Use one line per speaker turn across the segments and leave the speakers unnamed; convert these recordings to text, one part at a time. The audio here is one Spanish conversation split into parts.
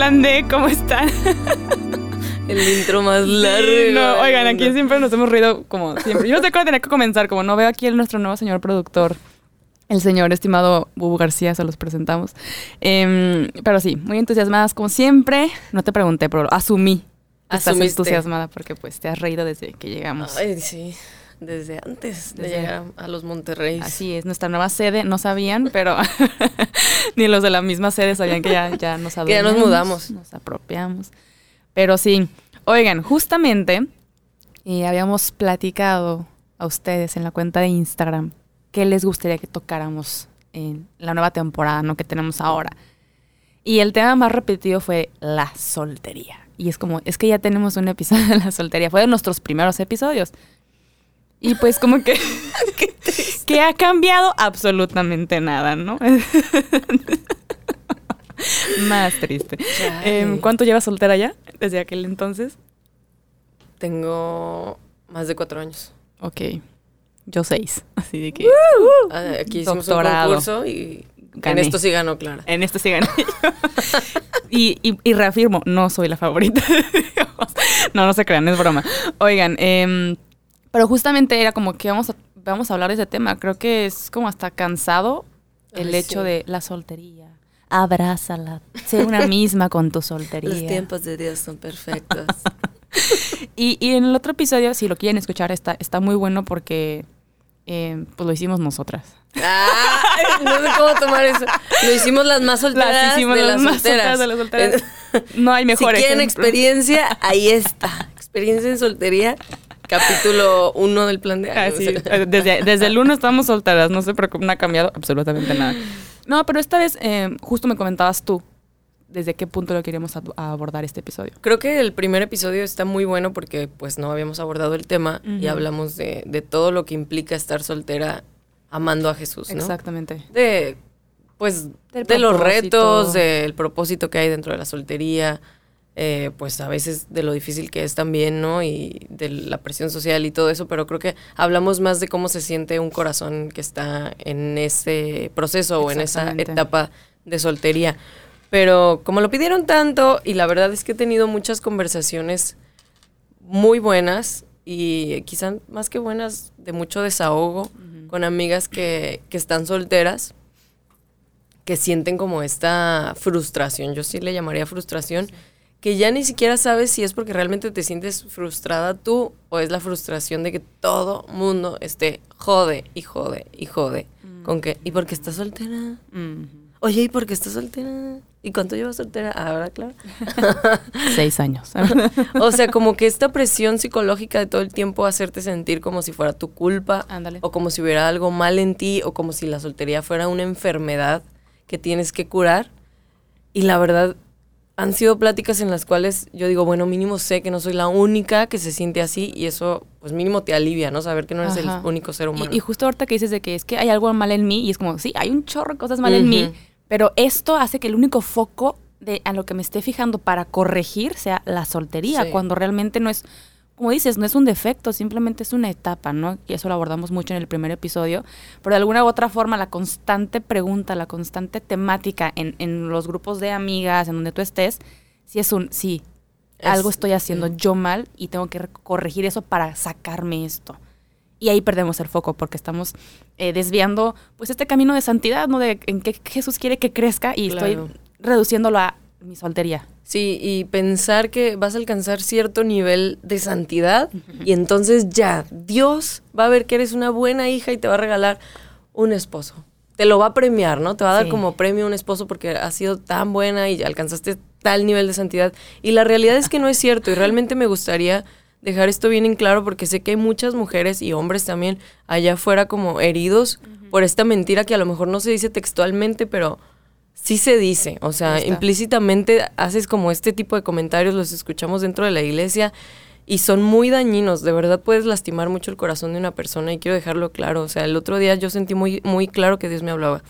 Plan D, ¿cómo están?
El intro más largo.
No, oigan, aquí siempre nos hemos reído como siempre. Yo no sé cómo tenía que comenzar, como no veo aquí el nuestro nuevo señor productor, el señor estimado Bubu García, se los presentamos. Em, pero sí, muy entusiasmadas como siempre. No te pregunté, pero asumí. que Estás
Asumiste.
entusiasmada porque pues te has reído desde que llegamos.
Ay, sí. Desde antes de
Desde-
llegar a los Monterrey.
Así es, nuestra nueva sede, no sabían, pero ni los de la misma sede sabían que ya, ya nos
Que ya nos mudamos.
Nos apropiamos. Pero sí, oigan, justamente eh, habíamos platicado a ustedes en la cuenta de Instagram qué les gustaría que tocáramos en la nueva temporada, ¿no? Que tenemos ahora. Y el tema más repetido fue la soltería. Y es como, es que ya tenemos un episodio de la soltería. Fue de nuestros primeros episodios. Y pues como que... que ha cambiado absolutamente nada, ¿no? Más triste. Em, ¿Cuánto llevas soltera ya? Desde aquel entonces.
Tengo más de cuatro años.
Ok. Yo seis. Así de que
Ah, Aquí hicimos
Doctorado.
un concurso y
Gané.
en esto sí ganó Clara.
en esto sí gané yo. y, y, y reafirmo, no soy la favorita. No, no se crean, es broma. Oigan, em, pero justamente era como que vamos a, vamos a hablar de ese tema. Creo que es como hasta cansado el
Ay,
hecho
sí.
de la soltería. Abrázala. Sé una misma con tu soltería.
Los tiempos de Dios son perfectos.
Y, y en el otro episodio, si lo quieren escuchar, está, está muy bueno porque eh, pues lo hicimos nosotras.
Ay, no sé cómo tomar eso. Lo hicimos las más solteras
Las hicimos
de
las
las
más
solteras.
solteras de las solteras. No hay mejor
si quieren
ejemplo.
experiencia, ahí está. Experiencia en soltería, capítulo 1 del plan de
Ah,
años.
sí, eh, Desde, desde el lunes estamos solteras, no se preocupen, no ha cambiado absolutamente nada. No, pero esta vez eh, justo me comentabas tú desde qué punto lo queríamos ab- abordar este episodio.
Creo que el primer episodio está muy bueno porque pues no habíamos abordado el tema y hablamos de, de todo lo que implica estar soltera amando a Jesús, ¿no?
Exactamente.
De pues
Del
de los retos, del propósito que hay dentro de la soltería, eh, pues a veces de lo difícil que es también, ¿no? Y de la presión social y todo eso, pero creo que hablamos más de cómo se siente un corazón que está en ese proceso o en esa etapa de soltería. Pero como lo pidieron tanto, y la verdad es que he tenido muchas conversaciones muy buenas y quizás más que buenas, de mucho desahogo con amigas que, que están solteras, que sienten como esta frustración, yo sí le llamaría frustración, que ya ni siquiera sabes si es porque realmente te sientes frustrada tú o es la frustración de que todo mundo esté jode y jode y jode. Con que, ¿y por qué estás soltera?
Mm,
Oye, ¿y por qué estás soltera? ¿Y cuánto llevas soltera? Ahora, claro.
Seis años.
O sea, como que esta presión psicológica de todo el tiempo hacerte sentir como si fuera tu culpa
Ándale.
o como si hubiera algo mal en ti o como si la soltería fuera una enfermedad que tienes que curar. Y la verdad, han sido pláticas en las cuales yo digo, bueno, mínimo sé que no soy la única que se siente así y eso, pues mínimo te alivia, ¿no? Saber que no eres
Ajá.
el único ser humano.
Y, y justo ahorita que dices de que es que hay algo mal en mí y es como, sí, hay un chorro de cosas mal en mí, pero esto hace que el único foco de a lo que me esté fijando para corregir sea la soltería,
Sí.
cuando realmente no es, como dices, no es un defecto, simplemente es una etapa, ¿no? Y eso lo abordamos mucho en el primer episodio, pero de alguna u otra forma la constante pregunta, la constante temática en, en los grupos de amigas, en donde tú estés, sí es un, sí,
Es-
algo estoy haciendo yo mal y tengo que re- corregir eso para sacarme esto. Y ahí perdemos el foco porque estamos eh, desviando pues este camino de santidad, ¿no? De en qué Jesús quiere que crezca y
Claro.
estoy reduciéndolo a mi soltería.
Sí, y pensar que vas a alcanzar cierto nivel de santidad y entonces ya, Dios va a ver que eres una buena hija y te va a regalar un esposo. Te lo va a premiar, ¿no? Te va a dar
Sí.
como premio un esposo porque has sido tan buena y alcanzaste tal nivel de santidad. Y la realidad es que no es cierto y realmente me gustaría dejar esto bien en claro porque sé que hay muchas mujeres y hombres también allá afuera como heridos por esta mentira que a lo mejor no se dice textualmente, pero sí se dice. O sea, implícitamente haces como este tipo de comentarios, los escuchamos dentro de la iglesia y son muy dañinos. De verdad puedes lastimar mucho el corazón de una persona y quiero dejarlo claro. O sea, el otro día yo sentí muy, muy claro que Dios me hablaba.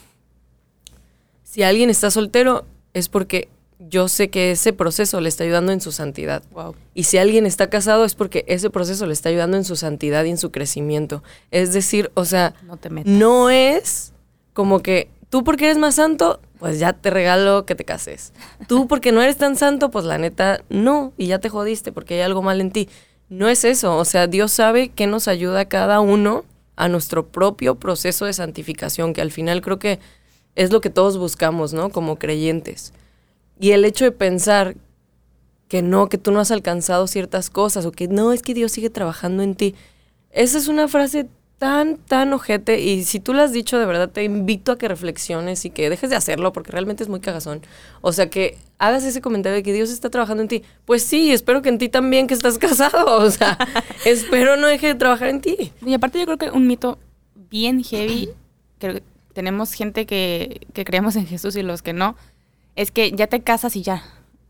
Si alguien está soltero es porque yo sé que ese proceso le está ayudando en su santidad.
Wow.
Y si alguien está casado es porque ese proceso le está ayudando en su santidad y en su crecimiento. Es decir, o sea,
No te metas.
no es como que tú porque eres más santo pues ya te regalo que te cases. Tú porque no eres tan santo, pues la neta no, y ya te jodiste porque hay algo mal en ti. No es eso, o sea, Dios sabe que nos ayuda a cada uno a nuestro propio proceso de santificación, que al final creo que es lo que todos buscamos, ¿no? Como creyentes. Y el hecho de pensar que no, que tú no has alcanzado ciertas cosas o que no, es que Dios sigue trabajando en ti. Esa es una frase tan, tan ojete y si tú lo has dicho de verdad te invito a que reflexiones y que dejes de hacerlo porque realmente es muy cagazón. O sea, que hagas ese comentario de que Dios está trabajando en ti. Pues sí, espero que en ti también que estás casado. O sea, espero no deje de trabajar en ti.
Y aparte yo creo que un mito bien heavy, que tenemos gente que, que creemos en Jesús y los que no, es que ya te casas y ya.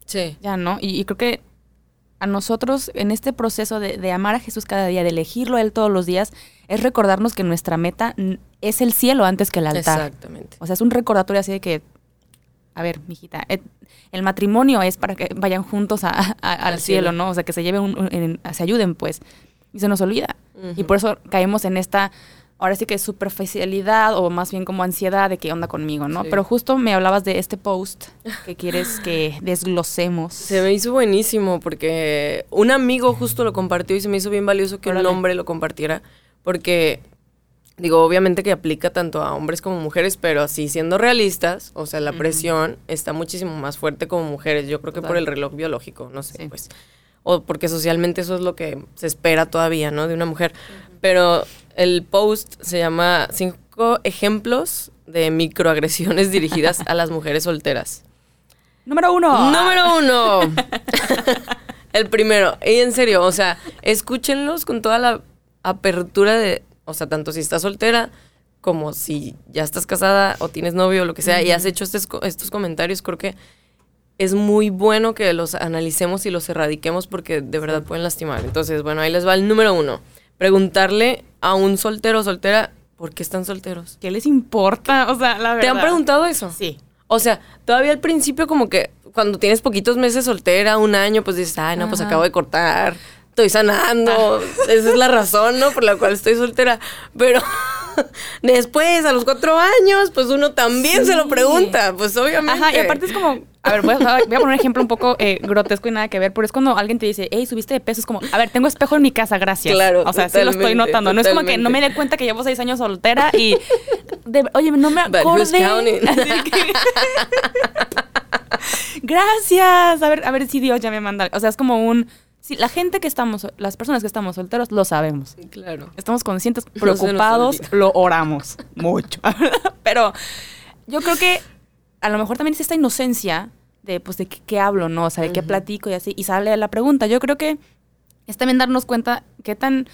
Sí.
Ya, ¿no? Y, y creo que a nosotros en este proceso de, de amar a Jesús cada día, de elegirlo a Él todos los días, es recordarnos que nuestra meta es el cielo antes que el altar.
Exactamente.
O sea, es un recordatorio así de que, a ver, mijita, eh, el matrimonio es para que vayan juntos a- a- al
Al
cielo,
cielo.
¿no? O sea, que se lleven, un- un- en- se ayuden, pues. Y se nos olvida. Y por eso caemos en esta, ahora sí que superficialidad o más bien como ansiedad de qué onda conmigo, ¿no?
Sí.
Pero justo me hablabas de este post que quieres que desglosemos.
Se me hizo buenísimo porque un amigo justo lo compartió y se me hizo bien valioso que
Órale.
un hombre lo compartiera porque digo, obviamente que aplica tanto a hombres como mujeres, pero sí siendo realistas, o sea, la presión está muchísimo más fuerte como mujeres, yo creo que por el reloj biológico, no sé,
Sí.
pues o porque socialmente eso es lo que se espera todavía, ¿no? De una mujer. Pero el post se llama Cinco ejemplos de microagresiones dirigidas a las mujeres solteras.
Número uno.
Número uno. el primero. Y en serio, o sea, escúchenlos con toda la apertura de, o sea, tanto si estás soltera como si ya estás casada o tienes novio o lo que sea y has hecho estos comentarios, creo que es muy bueno que los analicemos y los erradiquemos porque de verdad pueden lastimar. Entonces, bueno, ahí les va el número uno. Preguntarle a un soltero o soltera por qué están solteros.
¿Qué les importa? O sea, la verdad.
¿Te han preguntado eso?
Sí.
O sea, todavía al principio como que cuando tienes poquitos meses soltera, un año, pues dices, ay, no, pues acabo de cortar, estoy sanando, esa es la razón, ¿no? Por la cual estoy soltera. Pero después, a los cuatro años, pues uno también se lo pregunta, pues obviamente.
Ajá, y aparte es como, a ver, voy a, voy a poner un ejemplo un poco eh, grotesco y nada que ver, pero es cuando alguien te dice, hey, subiste de peso, es como, a ver, tengo espejo en mi casa, gracias.
Claro,
O sea, sí lo estoy notando. No es como que no me dé cuenta que llevo seis años soltera y, de- oye, no me acordé.
counting?
Así que- gracias. A ver, a ver si Dios ya me manda. O sea, es como un, sí, la gente que estamos, las personas que estamos solteros, lo sabemos.
Claro.
Estamos conscientes, preocupados, lo oramos mucho. Pero yo creo que a lo mejor también es esta inocencia de, pues, de qué, qué hablo, ¿no? O sea, de qué platico y así. Y sale la pregunta. Yo creo que es también darnos cuenta qué tan,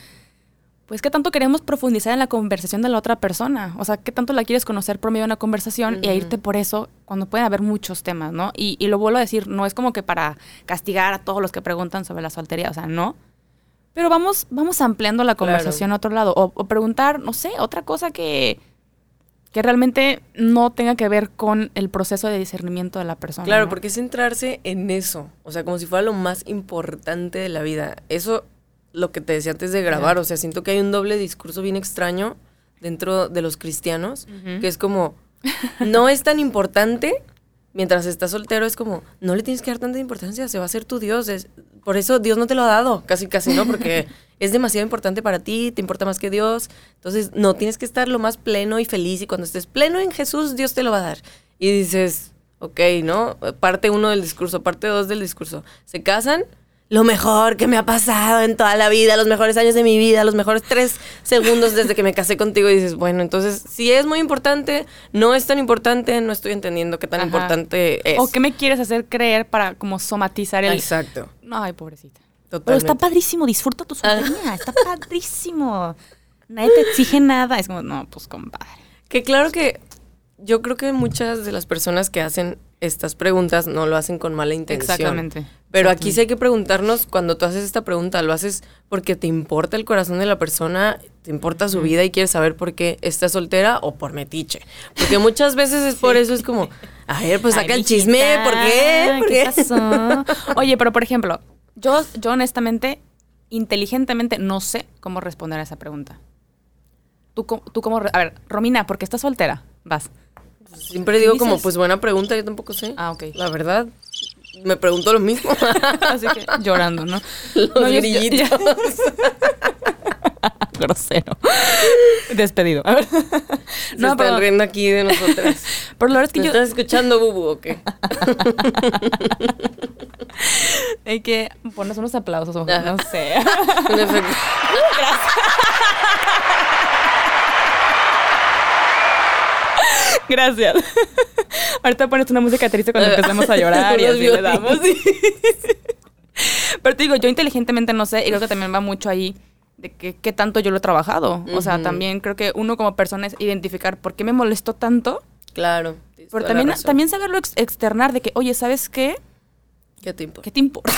pues, qué tanto queremos profundizar en la conversación de la otra persona. O sea, qué tanto la quieres conocer por medio de una conversación y a
Ujú.
irte por eso cuando pueden haber muchos temas, ¿no? Y, y lo vuelvo a decir, no es como que para castigar a todos los que preguntan sobre la soltería, o sea, no. Pero vamos, vamos ampliando la
Claro.
conversación a otro lado. O, o preguntar, no sé, otra cosa que, que realmente no tenga que ver con el proceso de discernimiento de la persona.
Claro,
¿no?
porque es centrarse en eso, o sea, como si fuera lo más importante de la vida. Eso, lo que te decía antes de grabar, o sea, siento que hay un doble discurso bien extraño dentro de los cristianos,
Ujú.
que es como, no es tan importante, mientras estás soltero es como, no le tienes que dar tanta importancia, se va a ser tu Dios, es, por eso Dios no te lo ha dado, casi casi, ¿no? Porque es demasiado importante para ti, te importa más que Dios, entonces no, tienes que estar lo más pleno y feliz y cuando estés pleno en Jesús, Dios te lo va a dar. Y dices, ok, ¿no? Parte uno del discurso, parte dos del discurso. Se casan, lo mejor que me ha pasado en toda la vida, los mejores años de mi vida, los mejores tres segundos desde que me casé contigo. Y dices, bueno, entonces, si es muy importante, no es tan importante, no estoy entendiendo qué tan
Ajá.
importante es.
¿O qué me quieres hacer creer para como somatizar el...
Exacto.
No, ay, pobrecita. Pero
Totalmente.
está padrísimo, disfruta tu soltería, está padrísimo. Nadie te exige nada. Es como, no, pues compadre.
Que claro que yo creo que muchas de las personas que hacen estas preguntas no lo hacen con mala intención.
Exactamente.
Pero aquí sí hay que preguntarnos, cuando tú haces esta pregunta, ¿lo haces porque te importa el corazón de la persona, te importa su vida y quieres saber por qué está soltera o por metiche? Porque muchas veces es por eso, es como, a ver, pues saca
Ay,
el chisme, ¿por qué? ¿Por
¿Qué
qué?
pasó? Oye, pero por ejemplo, yo, yo honestamente, inteligentemente, no sé cómo responder a esa pregunta. ¿Tú, cómo- tú cómo... A ver, Romina, ¿por qué estás soltera? Vas.
Siempre digo como, pues buena pregunta, yo tampoco sé.
Ah, ok.
La verdad, me pregunto lo mismo.
Así que llorando, ¿no?
Los
No, yo-
grillitos.
Grosero. Despedido. A ver.
Se
No,
están
pero,
riendo aquí de nosotras.
pero la verdad es que
¿Me
yo
estás escuchando, Bubu, o qué?
hay que ponernos unos aplausos, no sé.
Efecto.
Gracias. Ahorita pones una música triste cuando empecemos a llorar y así le damos. Pero te digo, yo inteligentemente no sé, y creo que también va mucho ahí de que, qué tanto yo lo he trabajado. O sea, también creo que uno como persona es identificar por qué me molestó tanto,
Claro.
pero también, saberlo ex- externar de que, oye, ¿sabes qué?
¿Qué te importa?
¿Qué te importa?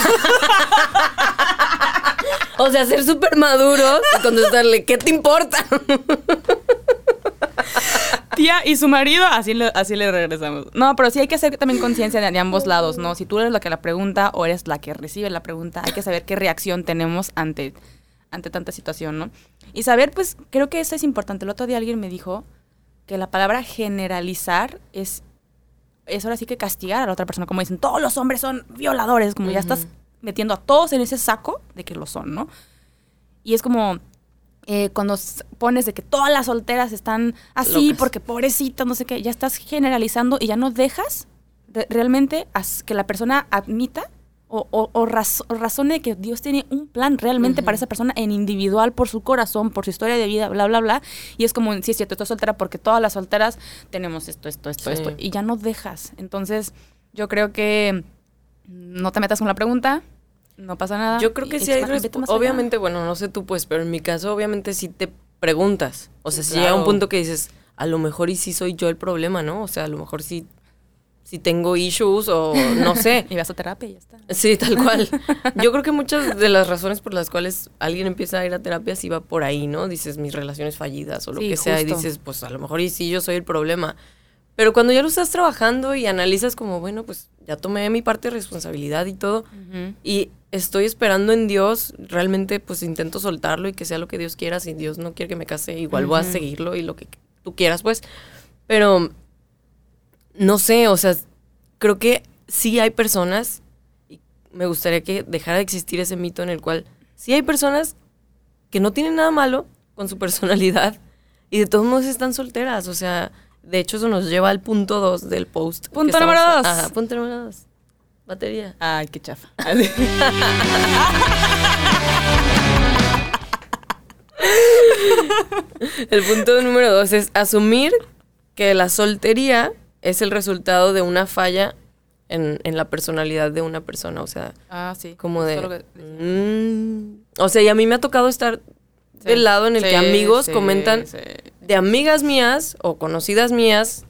O sea, ser súper maduro y contestarle, ¿qué te importa?
Tía y su marido, así le, así le regresamos. No, pero sí hay que hacer también conciencia de, de ambos lados, ¿no? Si tú eres la que la pregunta o eres la que recibe la pregunta, hay que saber qué reacción tenemos ante, ante tanta situación, ¿no? Y saber, pues, creo que eso es importante. El otro día alguien me dijo que la palabra generalizar es, es ahora sí que castigar a la otra persona. Como dicen, todos los hombres son violadores, como ya
Ujú.
estás metiendo a todos en ese saco de que lo son, ¿no? Y es como eh, cuando pones de que todas las solteras están así
Locas.
porque pobrecitas, no sé qué, ya estás generalizando y ya no dejas de- realmente que la persona admita o, o- o raz- o razone que Dios tiene un plan realmente para esa persona en individual, por su corazón, por su historia de vida, bla, bla, bla. Y es como, sí, es cierto, estoy soltera porque todas las solteras tenemos esto, esto, esto,
Sí.
esto. Y ya no dejas. Entonces, yo creo que no te metas con la pregunta, no pasa nada.
Yo creo que sí hay. Obviamente, bueno, no sé tú, pues, pero en mi caso, obviamente sí te preguntas. O sea, si llega un punto que dices, a lo mejor y sí soy yo el problema, ¿no? O sea, a lo mejor sí, sí tengo issues o no sé.
Y vas a terapia y ya está.
Sí, tal cual. Yo creo que muchas de las razones por las cuales alguien empieza a ir a terapia sí va por ahí, ¿no? Dices mis relaciones fallidas o lo
Sí,
que sea y dices, pues a lo mejor y sí yo soy el problema. Pero cuando ya lo estás trabajando y analizas como, bueno, pues ya tomé mi parte de responsabilidad y todo y estoy esperando en Dios, realmente pues intento soltarlo y que sea lo que Dios quiera, si Dios no quiere que me case, igual voy a seguirlo y lo que tú quieras, pues. Pero no sé, o sea, creo que sí hay personas, y me gustaría que dejara de existir ese mito en el cual sí hay personas que no tienen nada malo con su personalidad y de todos modos están solteras, o sea, de hecho eso nos lleva al punto 2 del post.
Punto número dos.
Ajá, punto número 2. Batería.
Ay, qué chafa.
El punto número dos es asumir que la soltería es el resultado de una falla en, en la personalidad de una persona. O sea,
Ah, sí.
como de...
Que
mm, o sea, y a mí me ha tocado estar
Sí.
del lado en el
Sí,
que amigos comentan. De amigas mías o conocidas mías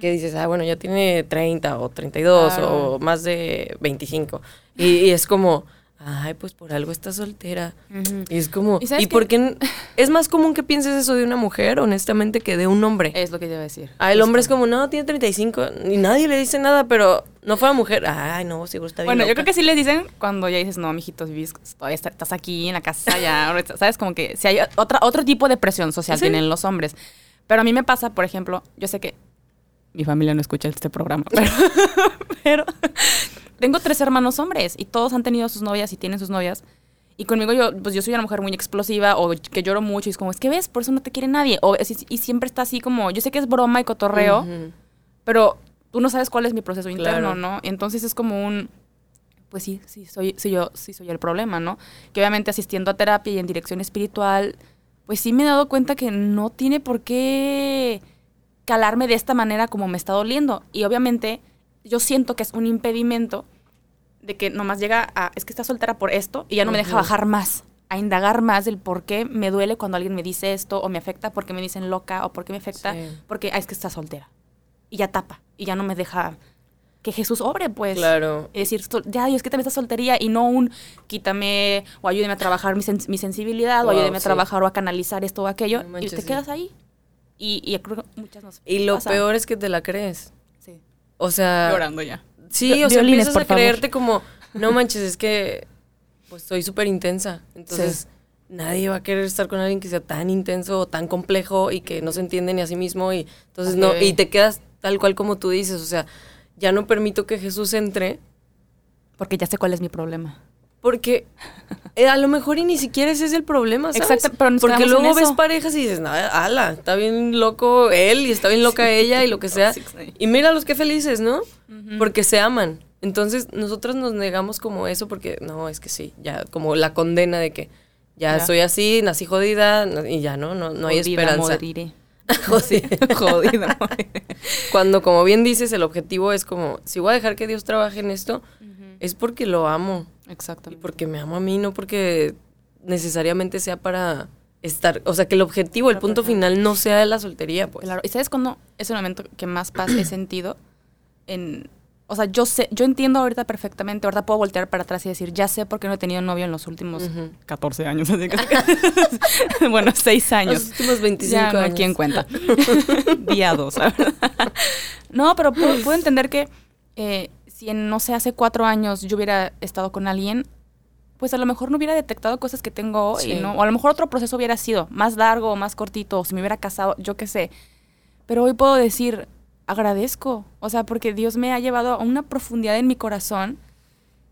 que dices, ah, bueno, ya tiene 30 o 32
Claro.
o más de 25. Y, y es como, ay, pues por algo está soltera.
Ujú.
Y es como,
¿Y
¿y,
sabes
por
qué?
Es más común que pienses eso de una mujer, honestamente, que de un hombre.
Es lo que te iba a decir.
Ah, el hombre es como, no, tiene 35, y nadie le dice nada, pero no fue la mujer. Ay, no, seguro está bien.
Bueno, yo
loca".
creo que sí les dicen cuando ya dices, no, mijito, vivís, todavía está- estás aquí en la casa, ya, ahorita", ¿sabes? Como que si hay otra, otro tipo de presión social
Sí.
tienen los hombres. Pero a mí me pasa, por ejemplo, yo sé que mi familia no escucha este programa, pero, pero tengo tres hermanos hombres y todos han tenido sus novias y tienen sus novias. Y conmigo yo, pues yo soy una mujer muy explosiva o que lloro mucho y es como, es que ves, por eso no te quiere nadie. O, es- y siempre está así como, yo sé que es broma y cotorreo,
Ujú.
pero tú no sabes cuál es mi proceso interno,
Claro.
¿no? Entonces es como un, pues sí, sí soy, sí yo, sí soy el problema, ¿no? Que obviamente asistiendo a terapia y en dirección espiritual, pues sí me he dado cuenta que no tiene por qué calarme de esta manera como me está doliendo. Y obviamente yo siento que es un impedimento de que nomás llega a, es que está soltera por esto y ya no me deja bajar más, a indagar más del por qué me duele cuando alguien me dice esto o me afecta porque me dicen loca o porque me afecta
Sí.
porque ah, es que está soltera. Y ya tapa y ya no me deja que Jesús obre, pues.
Claro.
Es decir, ya Dios, quítame esta soltería y no un quítame o ayúdeme a trabajar mi, sen- mi sensibilidad o ayúdeme a trabajar o a canalizar esto o aquello
No
y te
sí.
quedas ahí. Y, y creo que muchas nos
Y lo
pasa.
peor es que te la crees.
Sí.
O sea,
Llorando ya.
sí, o sea,
violines,
empiezas
por
a
favor.
creerte como, no manches, es que pues soy súper intensa. Entonces, nadie va a querer estar con alguien que sea tan intenso o tan complejo y que no se entiende ni a sí mismo y entonces no
Ok.
y te quedas tal cual como tú dices, o sea, ya no permito que Jesús entre.
Porque ya sé cuál es mi problema.
Porque eh, a lo mejor y ni siquiera ese es el problema, ¿sabes?
Exacto, pero nos
Porque
en
luego ves
eso.
parejas y dices, nada, ala, está bien loco él y está bien loca ella y lo que sea. Y míralos qué felices, ¿no? Porque se aman. Entonces nosotros nos negamos como eso porque, no, es que sí, ya como la condena de que ya,
Ya.
soy así, nací jodida y ya, ¿no? No, no hay
Jodida,
esperanza.
moriré.
Jodida.
Jodida. moriré.
Cuando, como bien dices, el objetivo es como, si voy a dejar que Dios trabaje en esto, es porque lo amo. Y
Exactamente.
porque me amo a mí, no porque necesariamente sea para estar, o sea, que el objetivo, el punto final no sea la soltería, pues.
Claro, ¿y sabes cuándo es el momento que más paz he sentido? En, o sea, yo sé, yo entiendo ahorita perfectamente, ahorita puedo voltear para atrás y decir, ya sé por qué no he tenido novio en los últimos
Ujú.
14 años. así que- bueno, 6
Los
años.
últimos 25
ya no,
años.
¿quién cuenta? Día 2, No, pero puedo, puedo entender que eh, si en, no sé, hace cuatro años yo hubiera estado con alguien, pues a lo mejor no hubiera detectado cosas que tengo hoy,
Sí.
¿no? O a lo mejor otro proceso hubiera sido más largo o más cortito, o si me hubiera casado, yo qué sé. Pero hoy puedo decir, agradezco, o sea, porque Dios me ha llevado a una profundidad en mi corazón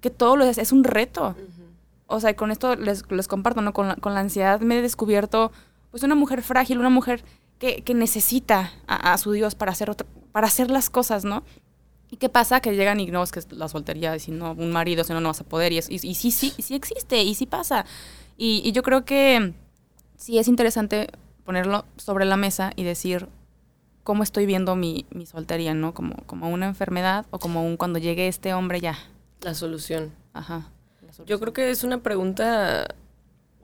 que todo lo es, es un reto. O sea, con esto les, les comparto, ¿no? Con la, con la ansiedad me he descubierto, pues, una mujer frágil, una mujer que, que necesita a, a su Dios para hacer, otra- para hacer las cosas, ¿no? ¿Y qué pasa? Que llegan y no, es que es la soltería, y si no, un marido, si no, no vas a poder, y, es- y, y sí, sí, sí existe, y sí pasa. Y, y yo creo que sí es interesante ponerlo sobre la mesa y decir cómo estoy viendo mi, mi soltería, ¿no? Como, como una enfermedad o como un cuando llegue este hombre ya.
La solución.
Ajá.
Yo creo que es una pregunta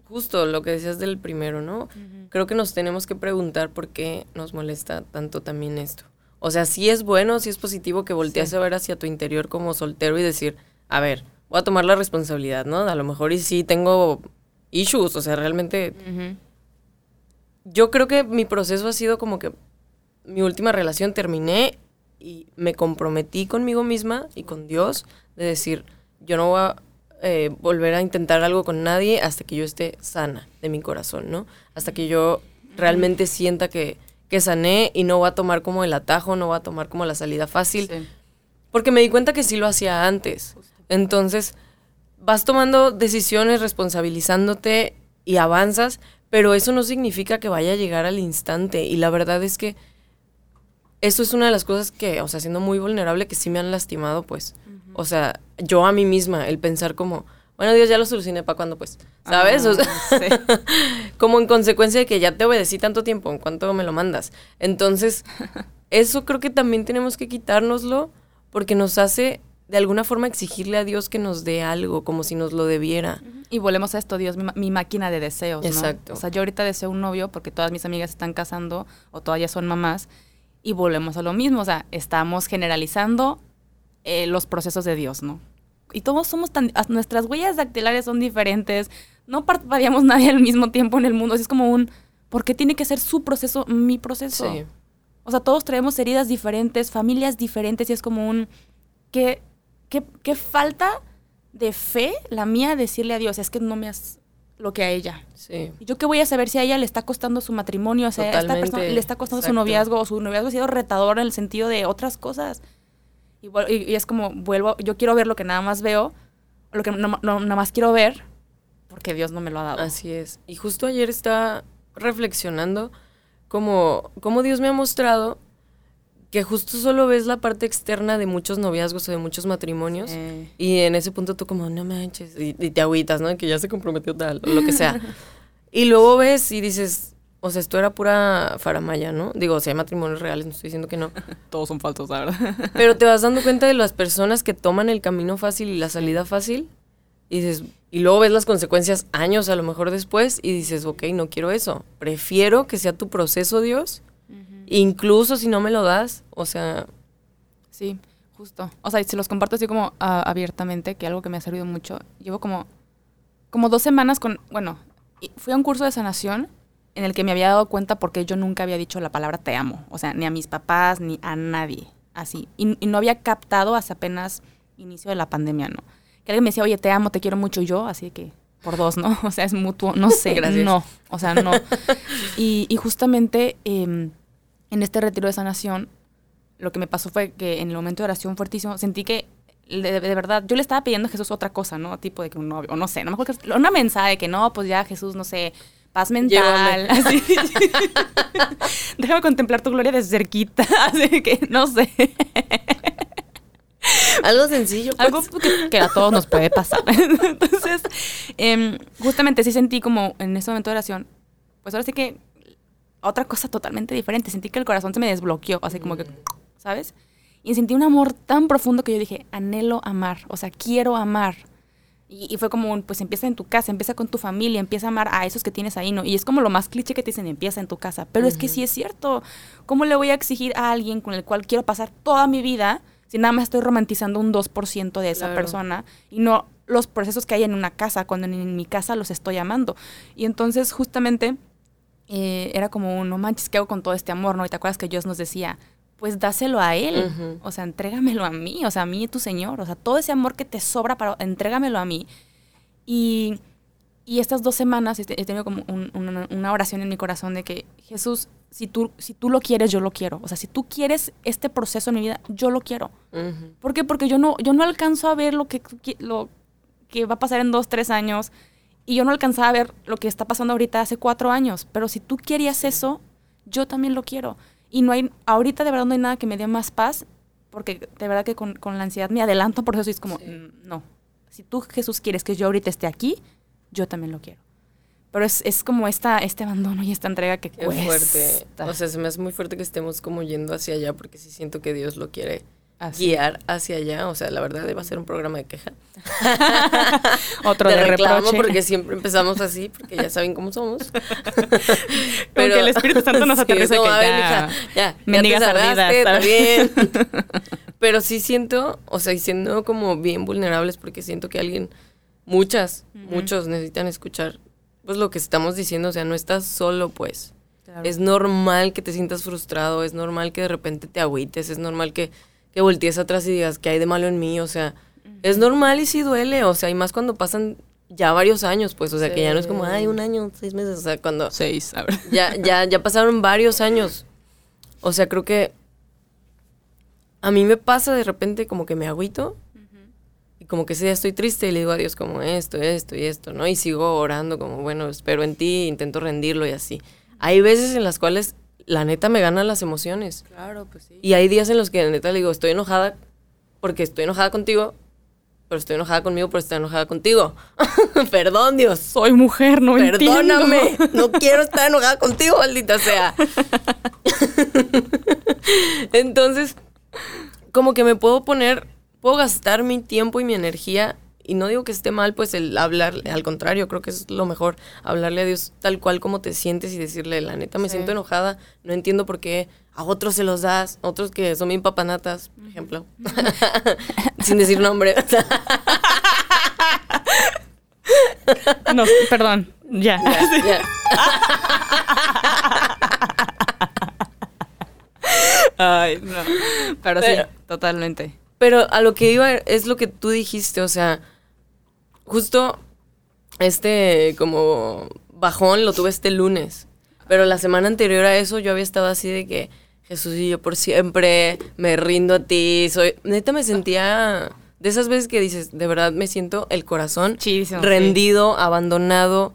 justo lo que decías del primero, ¿no? Creo que nos tenemos que preguntar por qué nos molesta tanto también esto. O sea, sí es bueno, sí es positivo que voltees
Sí.
a ver hacia tu interior como soltero y decir, a ver, voy a tomar la responsabilidad, ¿no? A lo mejor y sí tengo issues, o sea, realmente yo creo que mi proceso ha sido como que mi última relación terminé y me comprometí conmigo misma y con Dios de decir, yo no voy a eh, volver a intentar algo con nadie hasta que yo esté sana de mi corazón, ¿no? Hasta que yo realmente sienta que, que sané y no voy a tomar como el atajo, no voy a tomar como la salida fácil.
Sí.
Porque me di cuenta que sí lo hacía antes. Entonces, vas tomando decisiones, responsabilizándote y avanzas, pero eso no significa que vaya a llegar al instante. Y la verdad es que eso es una de las cosas que, o sea, siendo muy vulnerable, que sí me han lastimado, pues. O sea, yo a mí misma, el pensar como, bueno, Dios, ya lo solucioné, ¿para cuándo, pues? ¿Sabes? O sea,
Ah, sí.
como en consecuencia de que ya te obedecí tanto tiempo, ¿en cuánto me lo mandas? Entonces, eso creo que también tenemos que quitárnoslo porque nos hace de alguna forma exigirle a Dios que nos dé algo, como si nos lo debiera.
Y volvemos a esto, Dios, mi, máquina de deseos, ¿no?
Exacto.
O sea, yo ahorita deseo un novio porque todas mis amigas están casando o todas ya son mamás y volvemos a lo mismo, o sea, estamos generalizando eh, los procesos de Dios, ¿no? Y todos somos tan, as- nuestras huellas dactilares son diferentes, no parpadeamos nadie al mismo tiempo en el mundo, así es como un, ¿por qué tiene que ser su proceso mi proceso?
Sí.
O sea, todos traemos heridas diferentes, familias diferentes y es como un... ¿Qué, qué, qué falta de fe la mía decirle a Dios? Es que no me has lo que a ella.
Sí.
¿Y yo qué voy a saber si a ella le está costando su matrimonio? O sea, a esta
Totalmente,
persona le está costando su noviazgo o su noviazgo ha sido retador en el sentido de otras cosas. Y, y- y es como, vuelvo, yo quiero ver lo que nada más veo, lo que no, no- nada más quiero ver, porque Dios no me lo ha dado.
Así es. Y justo ayer estaba reflexionando como, como Dios me ha mostrado que justo solo ves la parte externa de muchos noviazgos o de muchos matrimonios. Y en ese punto tú como, no manches, y, y te agüitas, ¿no? Que ya se comprometió tal, o lo que sea. y luego ves y dices, o sea, esto era pura faramaya, ¿no? Digo, si hay matrimonios reales, no estoy diciendo que no.
todos son falsos, la verdad.
Pero te vas dando cuenta de las personas que toman el camino fácil y la salida fácil. Y dices, y luego ves las consecuencias años a lo mejor después y dices, ok, no quiero eso. Prefiero que sea tu proceso, Dios. Incluso si no me lo das, o sea,
Sí, justo. O sea, y se los comparto así como ah, abiertamente, que algo que me ha servido mucho. Llevo como, como dos semanas con, bueno, fui a un curso de sanación en el que me había dado cuenta porque yo nunca había dicho la palabra te amo. O sea, ni a mis papás, ni a nadie. Así. Y, y no había captado hasta apenas inicio de la pandemia, ¿no? Que alguien me decía, oye, te amo, te quiero mucho. Y yo, así que, por dos, ¿no? O sea, es mutuo. No sé.
Gracias.
No. O sea, no. y, y justamente em, en este retiro de sanación lo que me pasó fue que en el momento de oración fuertísimo sentí que de, de verdad yo le estaba pidiendo a Jesús otra cosa, ¿no? Tipo de que un novio, o no sé, no me acuerdo, una mensaje que no, pues ya Jesús, no sé, paz mental, así. Déjame contemplar tu gloria desde cerquita, así que no sé.
Algo sencillo. pues.
Algo que, que a todos nos puede pasar. Entonces, em, justamente sí sentí como en ese momento de oración, pues ahora sí que otra cosa totalmente diferente. Sentí que el corazón se me desbloqueó, así como que, ¿sabes? Y sentí un amor tan profundo que yo dije, anhelo amar, o sea, quiero amar. Y, y fue como, un, pues empieza en tu casa, empieza con tu familia, empieza a amar a esos que tienes ahí, ¿no? Y es como lo más cliché que te dicen, empieza en tu casa. Pero es que sí es cierto. ¿Cómo le voy a exigir a alguien con el cual quiero pasar toda mi vida si nada más estoy romantizando un 2% de esa
Claro.
persona y no los procesos que hay en una casa, cuando en, en mi casa los estoy amando? Y entonces justamente eh, era como, un, no manches, ¿qué hago con todo este amor? ¿no? Y te acuerdas que Dios nos decía, pues dáselo a Él,
Ujú.
o sea, entrégamelo a mí, o sea, a mí y tu Señor, o sea, todo ese amor que te sobra, para, entrégamelo a mí. Y, y estas dos semanas he he tenido como un- una, una oración en mi corazón de que, Jesús, si tú, si tú lo quieres, yo lo quiero. O sea, si tú quieres este proceso en mi vida, yo lo quiero.
Ujú.
¿Por qué? Porque yo no, yo no alcanzo a ver lo que, lo que va a pasar en dos, tres años. Y yo no alcanzaba a ver lo que está pasando ahorita hace cuatro años. Pero si tú querías eso, yo también lo quiero. Y no hay, ahorita de verdad no hay nada que me dé más paz. Porque de verdad que con, con la ansiedad me adelanto por eso y es como,
Sí.
"Mm, no. Si tú, Jesús, quieres que yo ahorita esté aquí, yo también lo quiero. Pero es, es como esta, este abandono y esta entrega que
Qué
cuesta.
fuerte. O sea, se me hace muy fuerte que estemos como yendo hacia allá porque sí siento que Dios lo quiere
Así.
guiar hacia allá. O sea, la verdad debe ser un programa de queja.
Otro
de,
de,
reclamo
reproche.
porque siempre empezamos así, porque ya saben cómo somos.
Como que el Espíritu Santo nos
Sí,
aterriza que
"A ver,
ya,
ya, ya te. Pero sí siento, o sea, y siendo como bien vulnerables porque siento que alguien, muchas, muchos necesitan escuchar pues lo que estamos diciendo, o sea, no estás solo, pues.
Claro.
Es normal que te sientas frustrado, es normal que de repente te agüites, es normal que, que voltees atrás y digas, ¿qué hay de malo en mí? O sea, es normal y sí duele, o sea, y más cuando pasan ya varios años, pues, o sea, que ya no es como, ay, un año, seis meses, o sea, cuando
Seis, a ver.
ya, ya, ya pasaron varios años. O sea, creo que a mí me pasa de repente como que me agüito y como que ese día estoy triste y le digo a Dios como esto, esto y esto, ¿no? Y sigo orando como, bueno, espero en ti, intento rendirlo y así. Hay veces en las cuales la neta me ganan las emociones.
Claro, pues sí.
Y hay días en los que la neta le digo, estoy enojada porque estoy enojada contigo, pero estoy enojada conmigo porque estoy enojada contigo. Perdón, Dios.
Soy mujer, no
Perdóname,
entiendo.
no quiero estar enojada contigo, maldita sea. Entonces, como que me puedo poner, puedo gastar mi tiempo y mi energía, y no digo que esté mal, pues el hablar, al contrario, creo que es lo mejor, hablarle a Dios tal cual como te sientes y decirle, la neta, me
Sí.
siento enojada, no entiendo por qué a otros se los das, otros que son bien papanatas, por ejemplo, sin decir nombre.
No, perdón, ya.
Ya.
Ay, no. Pero,
Pero-
sí, totalmente.
Pero a lo que iba es lo que tú dijiste, o sea, justo este como bajón lo tuve este lunes, pero la semana anterior a eso yo había estado así de que Jesús y yo por siempre me rindo a ti, soy neta me sentía de esas veces que dices, de verdad me siento el corazón
Chidísimo, sí.
rendido, abandonado,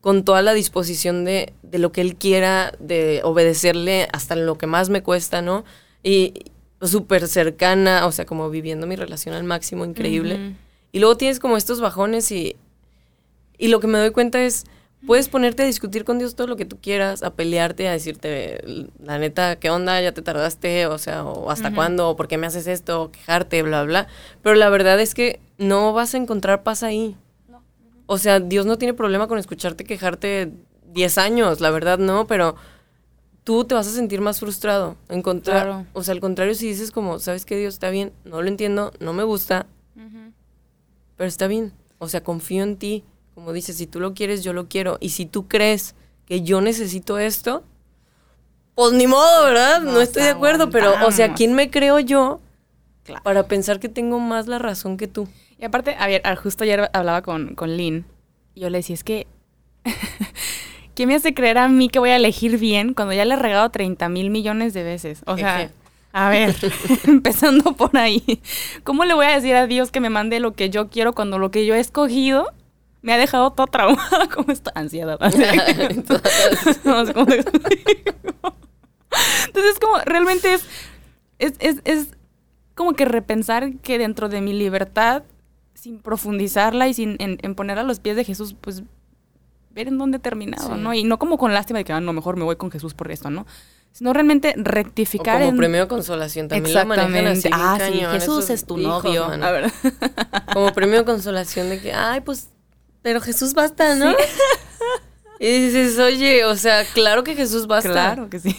con toda la disposición de, de lo que él quiera, de obedecerle hasta lo que más me cuesta, ¿no? Y súper cercana, o sea, como viviendo mi relación al máximo, increíble. Y luego tienes como estos bajones y, y lo que me doy cuenta es, puedes ponerte a discutir con Dios todo lo que tú quieras, a pelearte, a decirte, la neta, ¿qué onda? Ya te tardaste, o sea, o hasta cuándo, o por qué me haces esto, o quejarte, bla, bla. Pero la verdad es que no vas a encontrar paz ahí. O sea, Dios no tiene problema con escucharte quejarte 10 años, la verdad no, pero tú te vas a sentir más frustrado. Encontrar,
Claro.
o sea, al contrario, si dices como, ¿sabes qué, Dios? Está bien, no lo entiendo, no me gusta, pero está bien. O sea, confío en ti. Como dices, si tú lo quieres, yo lo quiero. Y si tú crees que yo necesito esto, pues ni modo, ¿verdad? no estoy de acuerdo, pero, o sea. ¿quién me creo yo
Claro.
para pensar que tengo más la razón que tú?
Y aparte, a ver, justo ayer hablaba con, con Lynn y yo le decía, es que, ¿qué me hace creer a mí que voy a elegir bien cuando ya le he regado 30 mil millones de veces? O sea,
Eje.
A ver, empezando por ahí. ¿Cómo le voy a decir a Dios que me mande lo que yo quiero cuando lo que yo he escogido me ha dejado toda traumada como esta ansiedad? Entonces, como realmente es, es, es, es como que repensar que dentro de mi libertad, sin profundizarla y sin en, en poner a los pies de Jesús, pues ver en dónde he terminado,
Sí.
¿no? Y no como con lástima de que, ah, no, mejor me voy con Jesús por esto, ¿no? Sino realmente
O
rectificar
como
en...
premio de consolación también lo manejan así.
Ah, sí,
cañón,
Jesús es tu
hijos,
novio.
mano.
A ver.
Como premio de consolación de que, ay, pues, pero Jesús basta, ¿no? Y dices, oye, o sea, claro que Jesús basta.
Claro que sí.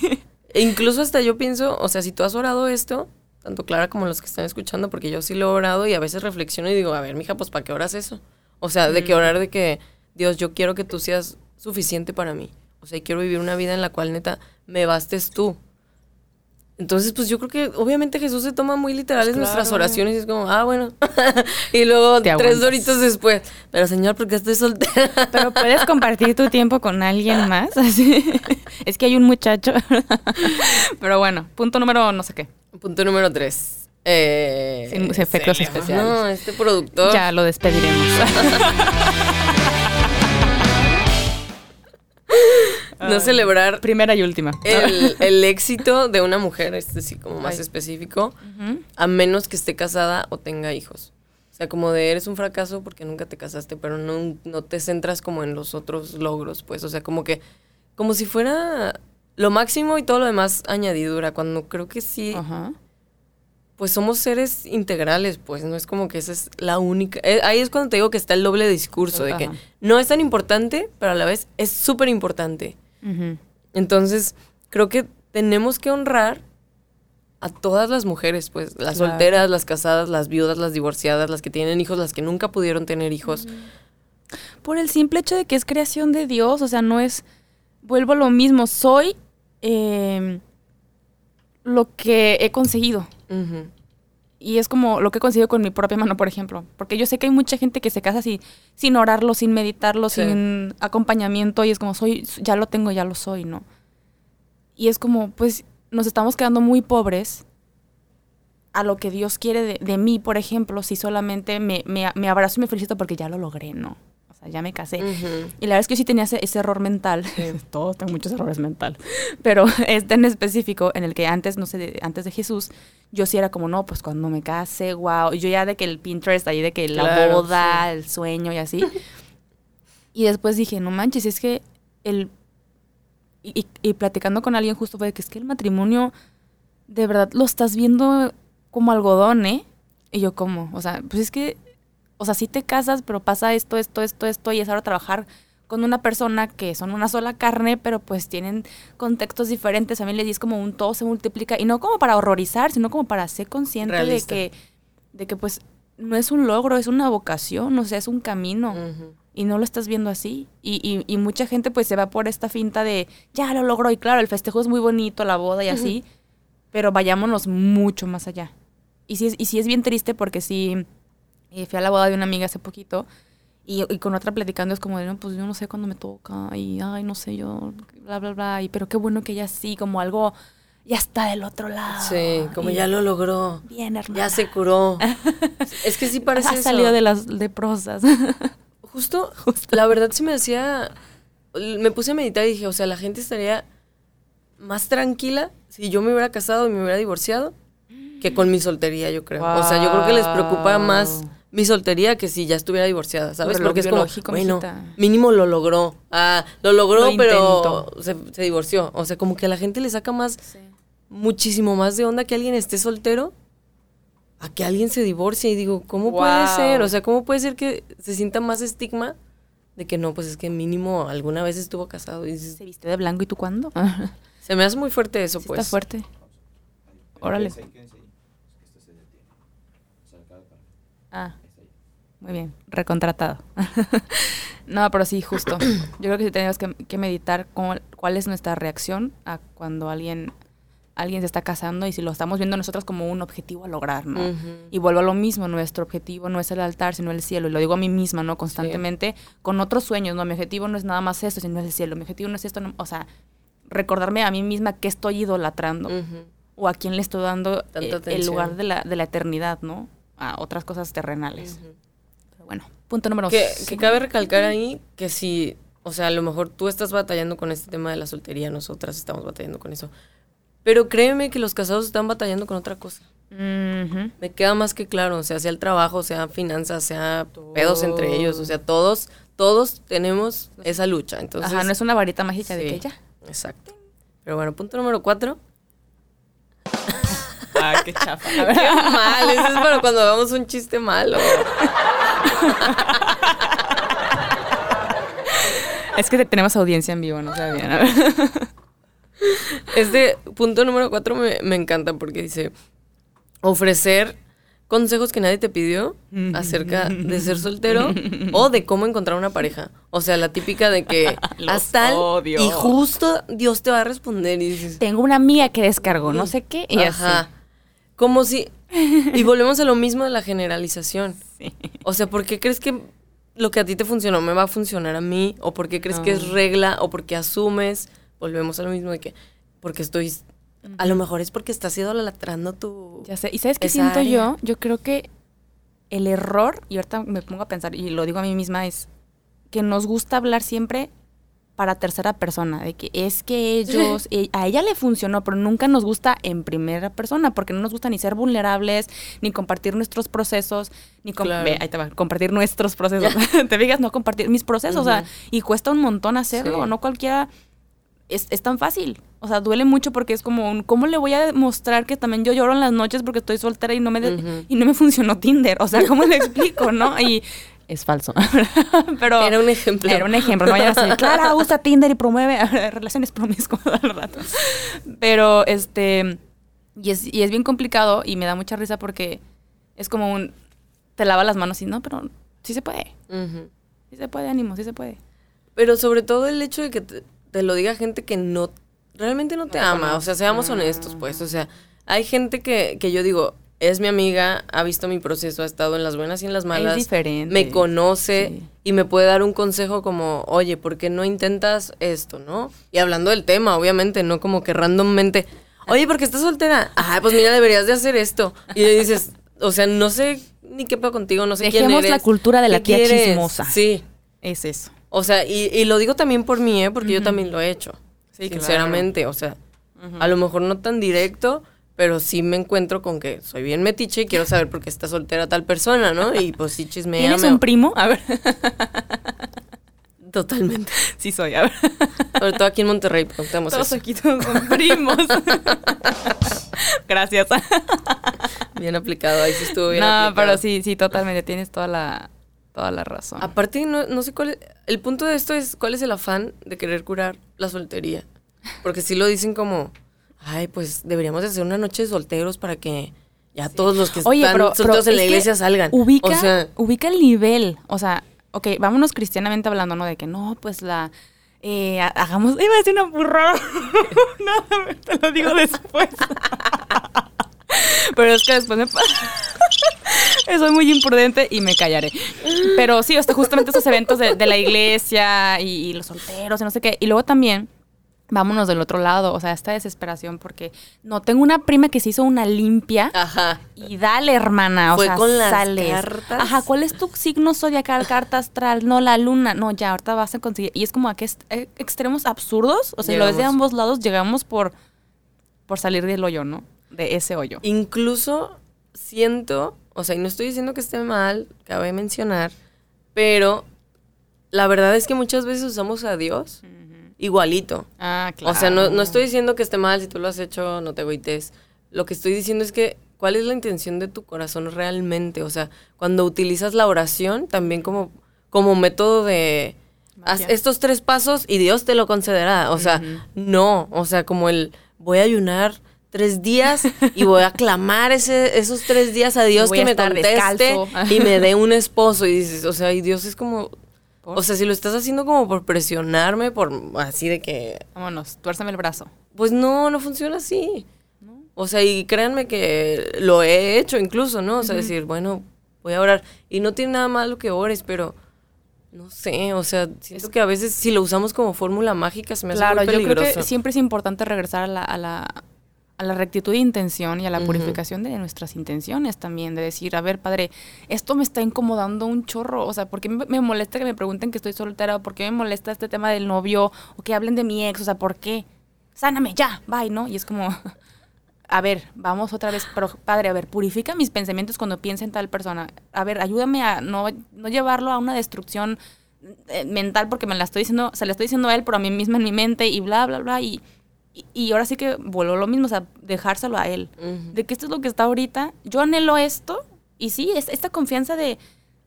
E incluso hasta yo pienso, o sea, si tú has orado esto, tanto Clara como los que están escuchando, porque yo sí lo he orado y a veces reflexiono y digo, a ver, mija, pues ¿para qué oras eso? O sea, de que orar de que, Dios, yo quiero que tú seas suficiente para mí. O sea, y quiero vivir una vida en la cual neta me bastes tú. Entonces, pues yo creo que obviamente Jesús se toma muy literales
Pues
nuestras oraciones y es como, ah, bueno. y luego
Te
tres doritos después, pero Señor, ¿por qué estoy soltera?
Pero puedes compartir tu tiempo con alguien más. Así. Es que hay un muchacho. Pero bueno, punto número no sé qué.
Punto número tres. Eh,
Sin efectos especiales.
No, este productor.
Ya lo despediremos.
No celebrar
Primera y última.
el, el éxito de una mujer, este sí, como más
Ay.
específico, a menos que esté casada o tenga hijos. O sea, como de eres un fracaso porque nunca te casaste, pero no, no te centras como en los otros logros, pues. O sea, como que, como si fuera lo máximo y todo lo demás añadidura, cuando creo que sí,
Ajá.
pues somos seres integrales, pues. No es como que esa es la única. eh, ahí es cuando te digo que está el doble discurso, de que no es tan importante, pero a la vez es súper importante. Entonces, creo que tenemos que honrar a todas las mujeres, pues, las
Claro.
solteras, las casadas, las viudas, las divorciadas, las que tienen hijos, las que nunca pudieron tener hijos.
Por el simple hecho de que es creación de Dios, o sea, no es, vuelvo a lo mismo, soy eh, lo que he conseguido.
Ujú.
Y es como lo que he conseguido con mi propia mano, por ejemplo. Porque yo sé que hay mucha gente que se casa así, sin orarlo, sin meditarlo,
Sí.
sin acompañamiento, y es como, soy, ya lo tengo, ya lo soy, ¿no? Y es como, pues, nos estamos quedando muy pobres a lo que Dios quiere de, de mí, por ejemplo, si solamente me, me, me abrazo y me felicito porque ya lo logré, ¿no? O sea, ya me casé. Y la verdad es que yo sí tenía ese, ese error mental. Todos tengo muchos errores mentales. Pero este en específico, en el que antes, no sé, antes de Jesús, yo sí era como, no, pues cuando me case, wow. Y yo ya de que el Pinterest ahí, de que la
Claro,
boda, el sueño y así. y después dije, no manches, es que el. Y, y- y platicando con alguien justo fue de que es que el matrimonio, de verdad, lo estás viendo como algodón, ¿eh? Y yo, ¿cómo? O sea, pues es que o sea, sí te casas, pero pasa esto, esto, esto, esto, y es ahora trabajar con una persona que son una sola carne, pero pues tienen contextos diferentes, familias, y es como un todo se multiplica, y no como para horrorizar, sino como para ser consciente
Realista.
de que, de que pues no es un logro, es una vocación, o sea, es un camino, y no lo estás viendo así. Y, y, y mucha gente pues se va por esta finta de, ya lo logró, y claro, el festejo es muy bonito, la boda y así, pero vayámonos mucho más allá. Y sí, es, y sí es bien triste porque sí, eh, fui a la boda de una amiga hace poquito y, y con otra platicando es como de, no, pues yo no sé cuándo me toca y, ay, no sé yo, bla, bla, bla, y pero qué bueno que ella sí, como algo, ya está del otro lado.
Sí, como
Y
ya lo logró.
Bien, hermana.
Ya se curó. es que sí parece
Ha
eso.
salido de las leprosas.
Justo, la verdad se me hacía... Me puse a meditar y dije, o sea, la gente estaría más tranquila si yo me hubiera casado y me hubiera divorciado que con mi soltería, yo creo. O sea, yo creo que les preocupa más. Mi soltería que si ya estuviera divorciada, ¿sabes?
Reloj
Porque es como,
biológico,
bueno,
mijita.
mínimo lo logró. Ah, lo logró,
Lo
pero se, se divorció. O sea, como que a la gente le saca más, muchísimo más de onda que alguien esté soltero a que alguien se divorcie. Y digo, ¿cómo puede ser? O sea, ¿cómo puede ser que se sienta más estigma de que no, pues es que mínimo alguna vez estuvo casado? Y dices,
¿Se viste de blanco y tú cuándo?
se me hace muy fuerte eso,
Sí
pues.
Está fuerte. Órale.
Quédense ahí, quédense ahí. Es que esto se detiene. O sea, cada parte.
Ah, muy bien. Recontratado. no, pero sí, justo. Yo creo que sí tenemos que, que meditar cómo- cuál es nuestra reacción a cuando alguien, alguien se está casando y si lo estamos viendo nosotros como un objetivo a lograr, ¿no? Y vuelvo a lo mismo, nuestro objetivo no es el altar, sino el cielo. Y lo digo a mí misma, ¿no? Constantemente, con otros sueños, ¿no? Mi objetivo no es nada más esto, sino es el cielo. Mi objetivo no es esto, no- o sea, recordarme a mí misma que estoy idolatrando. O a quién le estoy dando eh, el lugar de la, de la eternidad, ¿no? A otras cosas terrenales. Pero bueno, punto número
Que,
cinco.
que cabe recalcar ahí que si, o sea, a lo mejor tú estás batallando con este tema de la soltería, nosotras estamos batallando con eso. Pero créeme que los casados están batallando con otra cosa.
Ujú.
Me queda más que claro, o sea, sea el trabajo, sea finanzas, sea pedos entre ellos, o sea, todos, todos tenemos esa lucha. Entonces,
Ajá, no es una varita mágica de
sí,
que ya.
Exacto. Pero bueno, punto número cuatro.
Ah, qué chafa.
Qué mal, eso es para cuando hagamos un chiste malo.
es que tenemos audiencia en vivo, no sabían. A ver.
Este punto número cuatro me, me encanta porque dice ofrecer consejos que nadie te pidió acerca de ser soltero o de cómo encontrar una pareja. O sea, la típica de que
odio.
y justo Dios te va a responder y dices,
Tengo una amiga que descargó no sé qué y
ajá.
así.
Como si y volvemos a lo mismo de la generalización.
Sí.
O sea, ¿por qué crees que lo que a ti te funcionó me va a funcionar a mí? ¿O por qué crees que es regla? ¿O porque asumes? Volvemos a lo mismo de que porque estoy... A lo mejor es porque estás idolatrando tu...
Ya sé. ¿Y sabes qué siento
área.
yo? Yo creo que el error, y ahorita me pongo a pensar, y lo digo a mí misma, es que nos gusta hablar siempre para tercera persona, de que es que ellos, e- a ella le funcionó, pero nunca nos gusta en primera persona, porque no nos gusta ni ser vulnerables, ni compartir nuestros procesos, ni com-
Claro.
ve, ahí te va, compartir nuestros procesos. te fijas, no compartir mis procesos, o sea, y cuesta un montón hacerlo,
Sí.
no cualquiera es, es tan fácil. O sea, duele mucho porque es como, un, ¿cómo le voy a demostrar que también yo lloro en las noches porque estoy soltera y no me, de- y no me funcionó Tinder? O sea, ¿cómo le explico, no? Y es falso. Pero
Era un ejemplo.
Era un ejemplo, no vayan a decir, Clara usa Tinder y promueve relaciones promiscuas al rato. Pero, este, y es, y es bien complicado y me da mucha risa porque es como un, te lava las manos y no, pero sí se puede.
Ujú.
Sí se puede, ánimo, sí se puede.
Pero sobre todo el hecho de que te, te lo diga gente que no... Realmente no te
No
ama. O sea, seamos
conoce.
honestos, pues. O sea, hay gente que, que yo digo, es mi amiga, ha visto mi proceso, ha estado en las buenas y en las malas.
diferente.
Me conoce
Sí.
y me puede dar un consejo como, oye, ¿por qué no intentas esto, no? Y hablando del tema, obviamente, no como que randommente, oye, ¿por qué estás soltera? Ah, pues mira, deberías de hacer esto. Y le dices, o sea, no sé ni qué pedo contigo, no sé quién
Dejemos
eres.
la cultura de la
¿qué
tía
quieres?
chismosa.
Sí.
Es eso.
O sea, y, y lo digo también por mí, ¿eh? Porque yo también lo he hecho.
Sí,
sinceramente, o sea, a lo mejor no tan directo, pero sí me encuentro con que soy bien metiche y quiero saber por qué está soltera tal persona, ¿no? Y pues sí chismea.
¿Tienes un primo? A ver.
Totalmente.
sí soy, a ver.
Sobre todo aquí en Monterrey, preguntamos
Todos
eso.
aquí todos son primos. Gracias.
Bien aplicado, ahí sí estuvo bien
no,
aplicado.
pero sí, sí, totalmente. Tienes toda la, toda la razón.
Aparte, no, no sé cuál es... El punto de esto es cuál es el afán de querer curar la soltería. Porque sí lo dicen como, ay, pues deberíamos de hacer una noche de solteros para que ya todos los que
Oye,
están
pero,
solteros
pero
en la iglesia salgan.
Ubica,
o sea,
ubica el nivel. O sea, ok, vámonos cristianamente hablando, ¿no? De que no, pues la. eh, ha- hagamos. Iba a decir una burrada. no, te lo digo después. Pero es que después me. pa- Soy muy imprudente y me callaré. Pero sí, hasta justamente esos eventos de, de la iglesia y, y los solteros y no sé qué. Y luego también, vámonos del otro lado. O sea, esta desesperación porque no tengo una prima que se hizo una limpia.
ajá.
Y dale, hermana, o
Fue
sea,
con las
sales.
cartas.
Ajá, ¿cuál es tu signo zodiacal, carta astral? No, la luna. No, ya, ahorita vas a conseguir. Y es como a qué eh, extremos absurdos. O sea, si lo ves de
Llegamos.
ambos lados, llegamos por, por salir del hoyo, ¿no? De ese hoyo.
Incluso siento, o sea, y no estoy diciendo que esté mal, cabe mencionar, pero la verdad es que muchas veces usamos a Dios igualito.
Ah, claro.
O sea, no, no estoy diciendo que esté mal, si tú lo has hecho, no te agüites. Lo que estoy diciendo es que, ¿cuál es la intención de tu corazón realmente? O sea, cuando utilizas la oración también como, como método de... Haz estos tres pasos y Dios te lo concederá. O sea, no. O sea, como el voy a ayunar tres días y voy a clamar ese, esos tres días a Dios
voy a
que me conteste
descalzo.
y me dé un esposo. Y dices, o sea, y Dios es como...
¿Por?
O sea, si lo estás haciendo como por presionarme, por así de que
Vámonos, tuérzame el brazo.
pues no, no funciona así. O sea, y créanme que lo he hecho incluso, ¿no? O sea, decir, bueno, voy a orar. Y no tiene nada malo que ores, pero no sé, o sea, siento que a veces si lo usamos como fórmula mágica se me hace
Claro,
muy
yo creo
peligroso.
que siempre es importante regresar a la, a la, a la rectitud de intención y a la purificación de nuestras intenciones también, de decir, a ver, padre, esto me está incomodando un chorro, o sea, ¿por qué me, molesta que me pregunten que estoy soltera? ¿O ¿Por qué me molesta este tema del novio? ¿O que hablen de mi ex? O sea, ¿por qué? Sáname, ya, bye, ¿no? Y es como, a ver, vamos otra vez, pero padre, a ver, purifica mis pensamientos cuando piense en tal persona. A ver, ayúdame a no, no llevarlo a una destrucción eh, mental porque me la estoy diciendo, se la estoy diciendo a él, pero a mí misma en mi mente y bla, bla, bla. Y, y, y ahora sí que vuelvo a lo mismo, o sea, dejárselo a él. De que esto es lo que está ahorita. Yo anhelo esto y sí, es esta confianza de,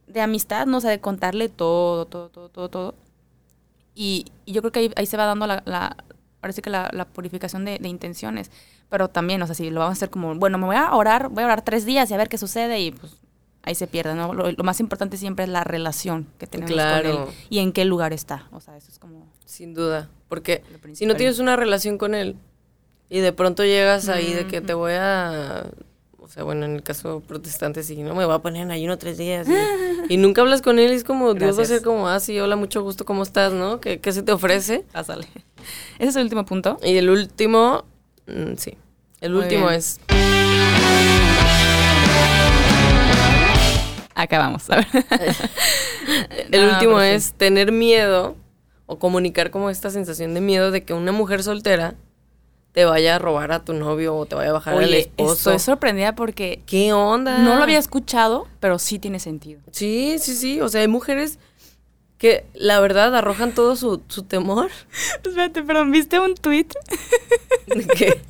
de amistad, ¿no? O sea, de contarle todo, todo, todo, todo, todo. Y, y yo creo que ahí, ahí se va dando la, la ahora sí que la, la purificación de, de intenciones. Pero también, o sea, si lo vamos a hacer como, bueno, me voy a orar, voy a orar tres días y a ver qué sucede y pues ahí se pierde, ¿no? Lo, lo más importante siempre es la relación que tenemos con él y en qué lugar está. O sea, eso es como
Sin duda. Porque si no tienes una relación con él y de pronto llegas ahí de que te voy a. O sea, bueno, en el caso protestante sí, no me voy a poner en ayuno tres días. Y, y nunca hablas con él y es como, Dios va a
Gracias.
ser como, ah, sí, hola, mucho gusto, ¿cómo estás, no? ¿Qué, qué se te ofrece?
Pásale. Ese es el último punto.
Y el último, mm, sí. El
Muy
último
bien.
es.
Acabamos. A ver.
El
No,
último
sí.
es tener miedo o comunicar como esta sensación de miedo de que una mujer soltera te vaya a robar a tu novio o te vaya a bajar al
Oye,
esposo.
estoy sorprendida porque
¿Qué onda?
no lo había escuchado, pero sí tiene sentido.
Sí, sí, sí. O sea, hay mujeres que la verdad arrojan todo su, su temor.
Espérate, perdón, ¿viste un tweet
de que-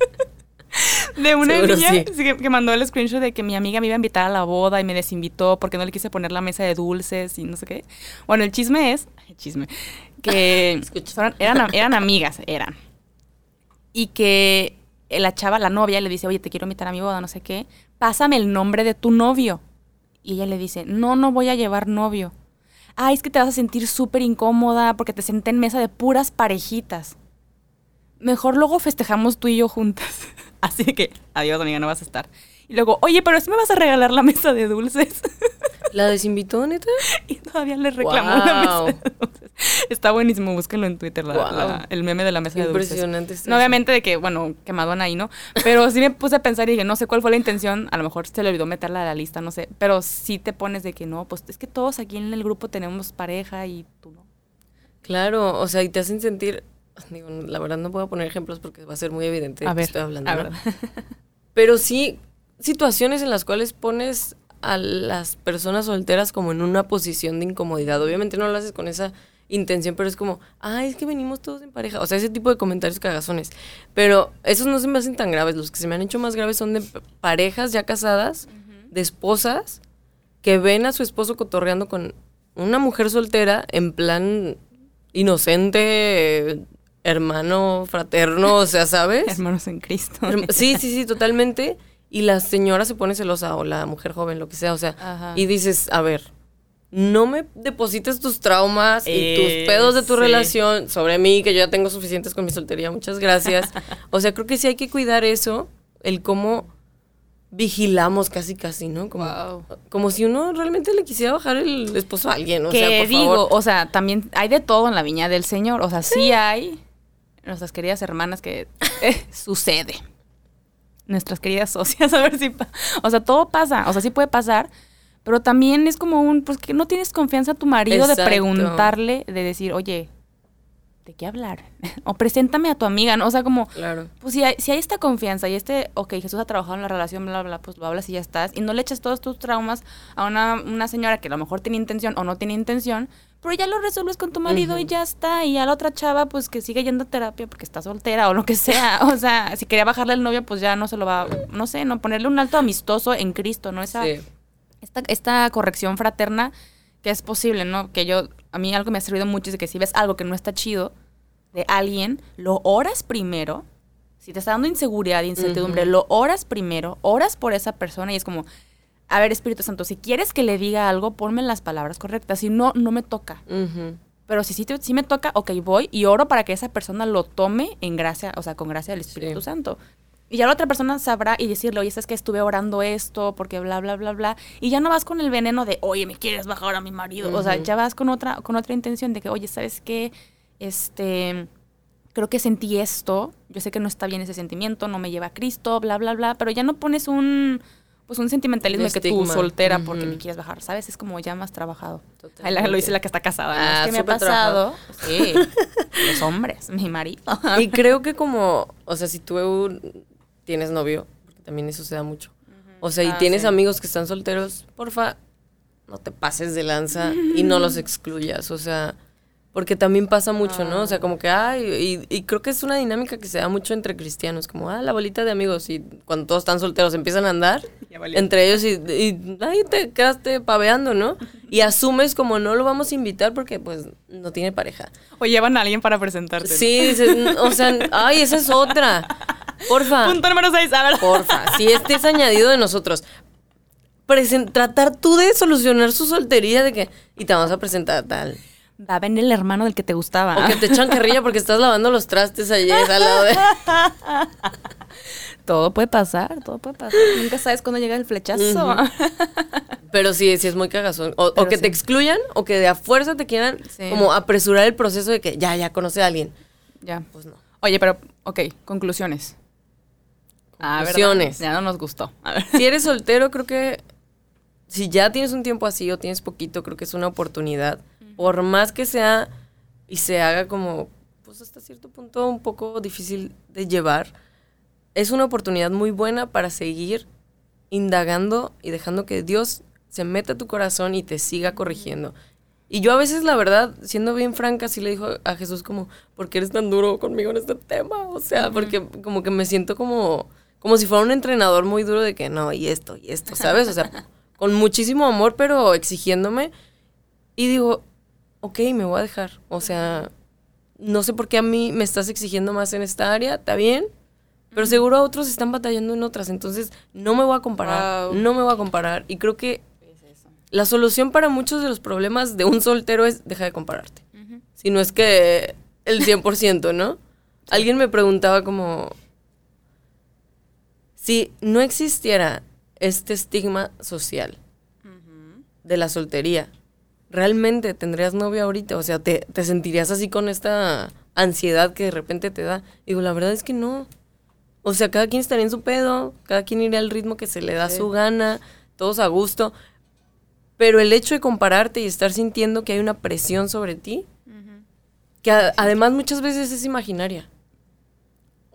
de una
Seguro
niña
sí.
que, que mandó el screenshot de que mi amiga me iba a invitar a la boda y me desinvitó porque no le quise poner la mesa de dulces y no sé qué? Bueno, el chisme es, ay, chisme, que fueron- eran, eran amigas, eran. Y que la chava, la novia, le dice, oye, te quiero invitar a mi boda, no sé qué, pásame el nombre de tu novio. Y ella le dice, no, no voy a llevar novio. Ay, es que te vas a sentir súper incómoda porque te senté en mesa de puras parejitas. Mejor luego festejamos tú y yo juntas. Así que, adiós, amiga, no vas a estar. Y luego, oye, pero si me vas a regalar la mesa de dulces.
¿La desinvitó, neta?
y todavía le reclamó la mesa de dulces. Está buenísimo, búsquenlo en Twitter, la-
Guau.
la- el meme de la mesa de dulces.
Impresionante. está
No, obviamente de que, bueno, que Madonna ahí, ¿no? Pero sí me puse a pensar y dije, no sé cuál fue la intención, a lo mejor se le olvidó meterla a la lista, no sé, pero sí te pones de que no, pues es que todos aquí en el grupo tenemos pareja y tú no.
Claro, o sea, y te hacen sentir. Digo, la verdad no puedo poner ejemplos porque va a ser muy evidente de
A ver,
estoy hablando.
a
¿no?
ver.
Pero sí, situaciones en las cuales pones a las personas solteras como en una posición de incomodidad. Obviamente no lo haces con esa intención, pero es como, ay, es que venimos todos en pareja. O sea, ese tipo de comentarios cagazones. Pero esos no se me hacen tan graves. Los que se me han hecho más graves son de parejas ya casadas, de esposas, que ven a su esposo cotorreando con una mujer soltera en plan inocente, eh, hermano, fraterno, o sea, ¿sabes?
Hermanos en Cristo.
Herma- Sí, sí, sí, totalmente. Y la señora se pone celosa o la mujer joven, lo que sea, o sea,
Ajá.
y dices, a ver, no me deposites tus traumas y
Eh,
tus pedos de tu
sí.
relación sobre mí, que yo ya tengo suficientes con mi soltería, muchas gracias. o sea, creo que sí hay que cuidar eso, el cómo vigilamos casi casi, ¿no? Como,
Wow.
como si uno realmente le quisiera bajar el esposo a alguien, o
que
sea, por
digo,
favor.
o sea, también hay de todo en la viña del Señor. O sea, sí, hay nuestras queridas hermanas que eh, sucede. Nuestras queridas socias, a ver si... O sea, todo pasa. O sea, sí puede pasar. Pero también es como un... Pues que no tienes confianza a tu marido de preguntarle, de decir, oye, ¿de qué hablar? o preséntame a tu amiga, ¿no? O sea, como...
Claro.
Pues si hay, si hay esta confianza y este, ok, Jesús ha trabajado en la relación, bla, bla, bla, pues lo hablas y ya estás. Y no le eches todos tus traumas a una, una señora que a lo mejor tiene intención o no tiene intención, pero ya lo resuelves con tu marido y ya está. Y a la otra chava, pues que sigue yendo a terapia porque está soltera o lo que sea. O sea, si quería bajarle al novio, pues ya no se lo va, no sé, no ponerle un alto amistoso en Cristo, ¿no? Esa,
Sí.
esta, esta corrección fraterna que es posible, ¿no? Que yo, a mí algo me ha servido mucho es de que si ves algo que no está chido de alguien, lo oras primero. Si te está dando inseguridad, incertidumbre, lo oras primero, oras por esa persona y es como, a ver, Espíritu Santo, si quieres que le diga algo, ponme las palabras correctas. Si no, no me toca. Pero si sí, te- sí me toca, ok, voy y oro para que esa persona lo tome en gracia, o sea, con gracia del Espíritu
Sí.
Santo. Y ya la otra persona sabrá y decirle, oye, sabes que estuve orando esto, porque bla, bla, bla, bla. Y ya no vas con el veneno de, oye, me quieres bajar a mi marido. O sea, ya vas con otra, con otra intención de que, oye, ¿sabes qué? Este, creo que sentí esto, yo sé que no está bien ese sentimiento, no me lleva a Cristo, bla, bla, bla, pero ya no pones un, pues un sentimentalismo de que tú soltera porque me quieres bajar, ¿sabes? Es como ya más trabajado. Ahí la- lo dice la que está casada. ¿no?
Ah,
es que me ha pasado. Sí, los hombres, mi marido.
Y creo que como, o sea, si tú tienes novio, porque también eso se da mucho. O sea, y
Ah,
tienes
sí.
amigos que están solteros, porfa, no te pases de lanza y no los excluyas. O sea, porque también pasa mucho, ¿no? O sea, como que, ay, y, y creo que es una dinámica que se da mucho entre cristianos, como, ah, la bolita de amigos, y cuando todos están solteros empiezan a andar entre ellos y, y ahí te quedaste paveando, ¿no? Y asumes como no lo vamos a invitar porque pues no tiene pareja.
O llevan a alguien para presentarte.
Sí, dices, "N- o sea, ay, esa es otra. Porfa,
Punto número 6, a ver.
porfa, si este es añadido de nosotros. Tratar tú de solucionar su soltería de que, y te vamos a presentar tal.
Va a venir el hermano del que te gustaba.
O que te echan carrilla porque estás lavando los trastes ayer al lado de...
Todo puede pasar, todo puede pasar. Nunca sabes cuándo llega el flechazo.
Pero sí, sí es muy cagazón. O, que
sí.
te excluyan o que de a fuerza te quieran
Sí.
como apresurar el proceso de que ya, ya conoce a alguien.
ya.
Pues no.
Oye, pero, ok, conclusiones. Ah.
Conclusiones.
Ya no nos gustó. A ver.
Si eres soltero, creo que si ya tienes un tiempo así o tienes poquito, creo que es una oportunidad. Por más que sea y se haga como, pues hasta cierto punto un poco difícil de llevar, es una oportunidad muy buena para seguir indagando y dejando que Dios se meta a tu corazón y te siga corrigiendo. Y yo a veces, la verdad, siendo bien franca, sí le dijo a Jesús como, ¿por qué eres tan duro conmigo en este tema? O sea, porque como que me siento como, como si fuera un entrenador muy duro de que no, y esto, y esto, ¿sabes? O sea, con muchísimo amor, pero exigiéndome. Y digo, ok, me voy a dejar. O sea, no sé por qué a mí me estás exigiendo más en esta área, ¿está bien? Pero seguro a otros están batallando en otras, entonces no me voy a comparar,
Wow.
no me voy a comparar. Y creo que la solución para muchos de los problemas de un soltero es deja de compararte. Si no es que el 100%, ¿no? Alguien me preguntaba como, si no existiera este estigma social de la soltería, ¿realmente tendrías novia ahorita? O sea, ¿te, te sentirías así con esta ansiedad que de repente te da? Digo, la verdad es que no. O sea, cada quien estaría en su pedo, cada quien iría al ritmo que se le da
Sí.
su gana, todos a gusto. Pero el hecho de compararte y estar sintiendo que hay una presión sobre ti, que a- además muchas veces es imaginaria.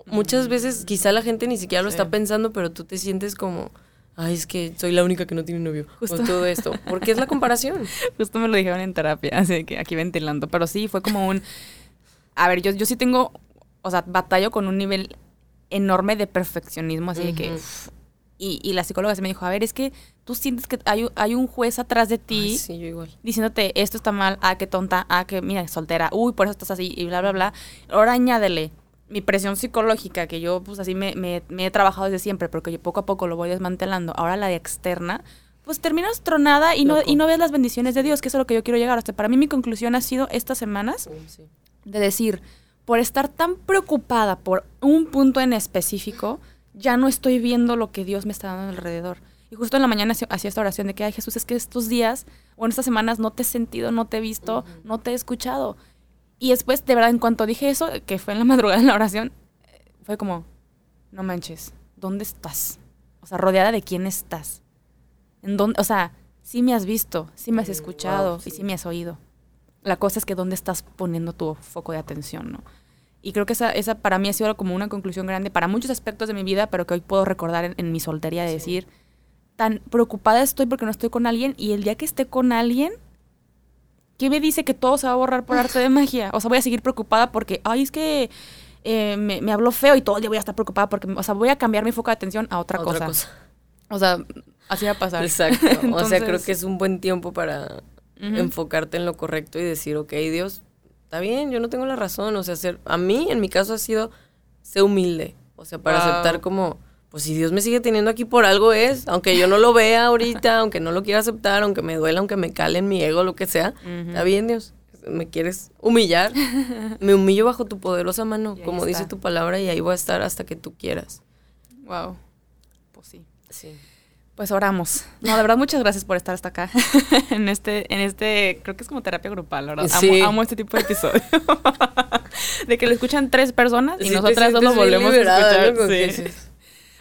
Muchas veces quizá la gente ni siquiera lo
Sí.
está pensando, pero tú te sientes como, ay, es que soy la única que no tiene novio.
Justo.
O todo esto. Porque es la comparación.
Justo me lo dijeron en terapia, así que aquí ventilando. Pero sí, fue como un. A ver, yo, yo sí tengo. O sea, batallo con un nivel enorme de perfeccionismo, así de que. Uf. Y, y la psicóloga se me dijo: A ver, es que tú sientes que hay, un- hay un juez atrás de ti.
Ay, sí, yo igual.
diciéndote esto está mal, ah, qué tonta, ah, que mira, soltera, uy, por eso estás así, y bla, bla, bla. Ahora añádele mi presión psicológica, que yo pues así me, me- me he trabajado desde siempre, porque yo poco a poco lo voy desmantelando. Ahora la de externa, pues terminas tronada y no, y no ves las bendiciones de Dios, que eso es a lo que yo quiero llegar. Sea, para mí mi conclusión ha sido estas semanas
Sí,
de decir, por estar tan preocupada por un punto en específico, ya no estoy viendo lo que Dios me está dando alrededor. Y justo en la mañana hacía- hacía esta oración de que, ay Jesús, es que estos días o en estas semanas no te he sentido, no te he visto, no te he escuchado. Y después, de verdad, en cuanto dije eso, que fue en la madrugada en la oración, fue como, no manches, ¿dónde estás? O sea, rodeada de quién estás. ¿En dónde? O sea, sí me has visto, sí me has
Mm,
escuchado
wow,
y
sí.
sí me has oído. La cosa es que dónde estás poniendo tu foco de atención, ¿no? Y creo que esa, esa para mí ha sido como una conclusión grande para muchos aspectos de mi vida, pero que hoy puedo recordar en, en mi soltería de
Sí.
decir, tan preocupada estoy porque no estoy con alguien y el día que esté con alguien, ¿qué me dice que todo se va a borrar por arte de magia? O sea, voy a seguir preocupada porque, ay, es que eh, me, me habló feo y todo el día voy a estar preocupada porque, o sea, voy a cambiar mi foco de atención a otra, cosa. O sea, así va a pasar.
Exacto. o sea, creo que es un buen tiempo para enfocarte en lo correcto y decir, ok, Dios, está bien, yo no tengo la razón. O sea, ser, a mí, en mi caso, ha sido ser humilde. O sea, para
Wow.
aceptar como, pues si Dios me sigue teniendo aquí por algo es, aunque yo no lo vea ahorita, aunque no lo quiera aceptar, aunque me duela, aunque me cale en mi ego, lo que sea, está bien, Dios. Me quieres humillar, me humillo bajo tu poderosa mano, como dice tu palabra, y ahí voy a estar hasta que tú quieras.
Wow. Pues sí.
Sí.
Pues oramos. No, de verdad, muchas gracias por estar hasta acá. en este, en este, creo que es como terapia grupal, ¿verdad?
Sí.
Amo, este tipo de episodio. de que lo escuchan tres personas y
Sí,
nosotras dos lo volvemos a escuchar. sí.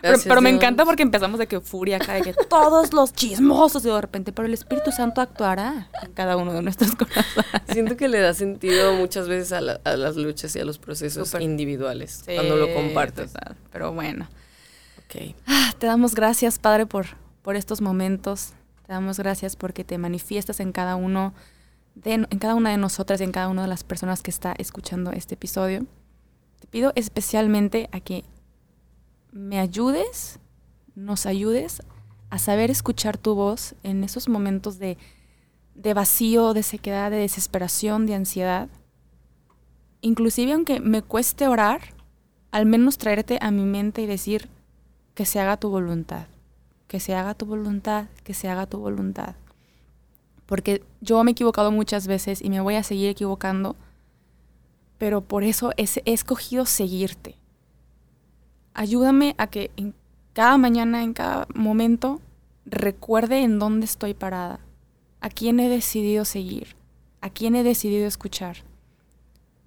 Pero,
"Gracias,
pero me
Dios".
encanta porque empezamos de que furia acá, de que todos los chismosos y de repente, pero el Espíritu Santo actuará en cada uno de nuestros corazones.
Siento que le da sentido muchas veces a, la- a las luchas y a los procesos individuales cuando lo compartes.
total. Pero bueno.
Ok.
Ah, Te damos gracias, Padre, por, por estos momentos. Te damos gracias porque te manifiestas en cada uno de, en cada una de nosotras y en cada una de las personas que está escuchando este episodio. Te pido especialmente a que me ayudes, nos ayudes a saber escuchar tu voz en esos momentos de, de vacío, de sequedad, de desesperación, de ansiedad. Inclusive aunque me cueste orar, al menos traerte a mi mente y decir que se haga tu voluntad, que se haga tu voluntad, que se haga tu voluntad. Porque yo me he equivocado muchas veces y me voy a seguir equivocando, pero por eso es- he escogido seguirte. Ayúdame a que en cada mañana, en cada momento, recuerde en dónde estoy parada, a quién he decidido seguir, a quién he decidido escuchar.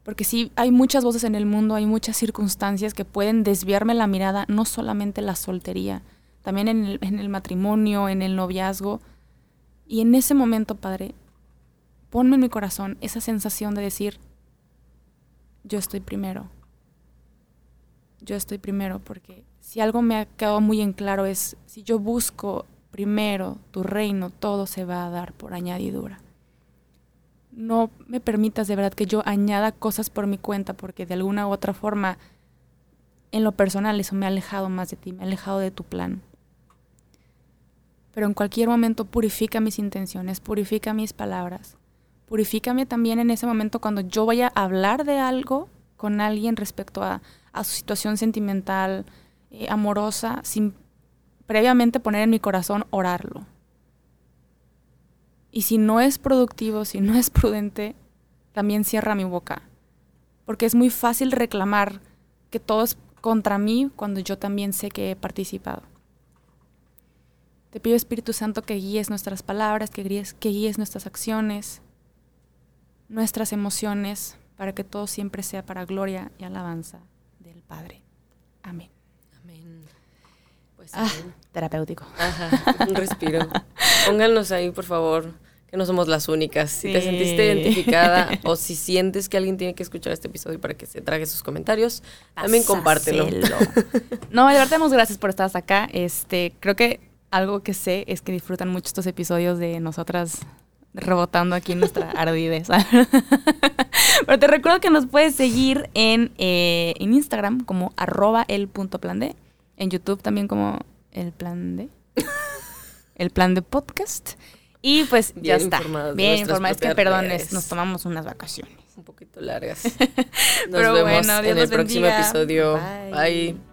Porque sí, hay muchas voces en el mundo, hay muchas circunstancias que pueden desviarme la mirada, no solamente la soltería, también en el, en el matrimonio, en el noviazgo. Y en ese momento, Padre, ponme en mi corazón esa sensación de decir, yo estoy primero. Yo estoy primero, porque si algo me ha quedado muy en claro es, si yo busco primero tu reino, todo se va a dar por añadidura no me permitas de verdad que yo añada cosas por mi cuenta, porque de alguna u otra forma, en lo personal, eso me ha alejado más de ti, me ha alejado de tu plan. Pero en cualquier momento purifica mis intenciones, purifica mis palabras, purifícame también en ese momento cuando yo vaya a hablar de algo con alguien respecto a, a su situación sentimental, eh, amorosa, sin previamente poner en mi corazón orarlo. Y si no es productivo, si no es prudente, también cierra mi boca. Porque es muy fácil reclamar que todo es contra mí cuando yo también sé que he participado. Te pido Espíritu Santo que guíes nuestras palabras, que guíes, que guíes nuestras acciones, nuestras emociones, para que todo siempre sea para gloria y alabanza Padre. Amén.
Amén. Pues
Ah,
amén.
terapéutico.
Ajá, un respiro. Pónganos ahí, por favor, que no somos las únicas. Si te sentiste identificada o si sientes que alguien tiene que escuchar este episodio para que se trague sus comentarios, también compártelo.
Pásaselo. No, de verdad, damos gracias por estar acá. Este, creo que algo que sé es que disfrutan mucho estos episodios de nosotras rebotando aquí nuestra ardidez. Pero te recuerdo que nos puedes seguir en, eh, en Instagram como arroba el punto plan D, en YouTube también como el plan D, el plan de podcast. Y pues ya está. Bien
nuestras
informadas. Es que
propias
perdón,
redes.
es- nos tomamos unas vacaciones.
Un poquito largas. Nos
Pero
vemos
bueno, Dios
en el próximo episodio.
Bye.
Bye.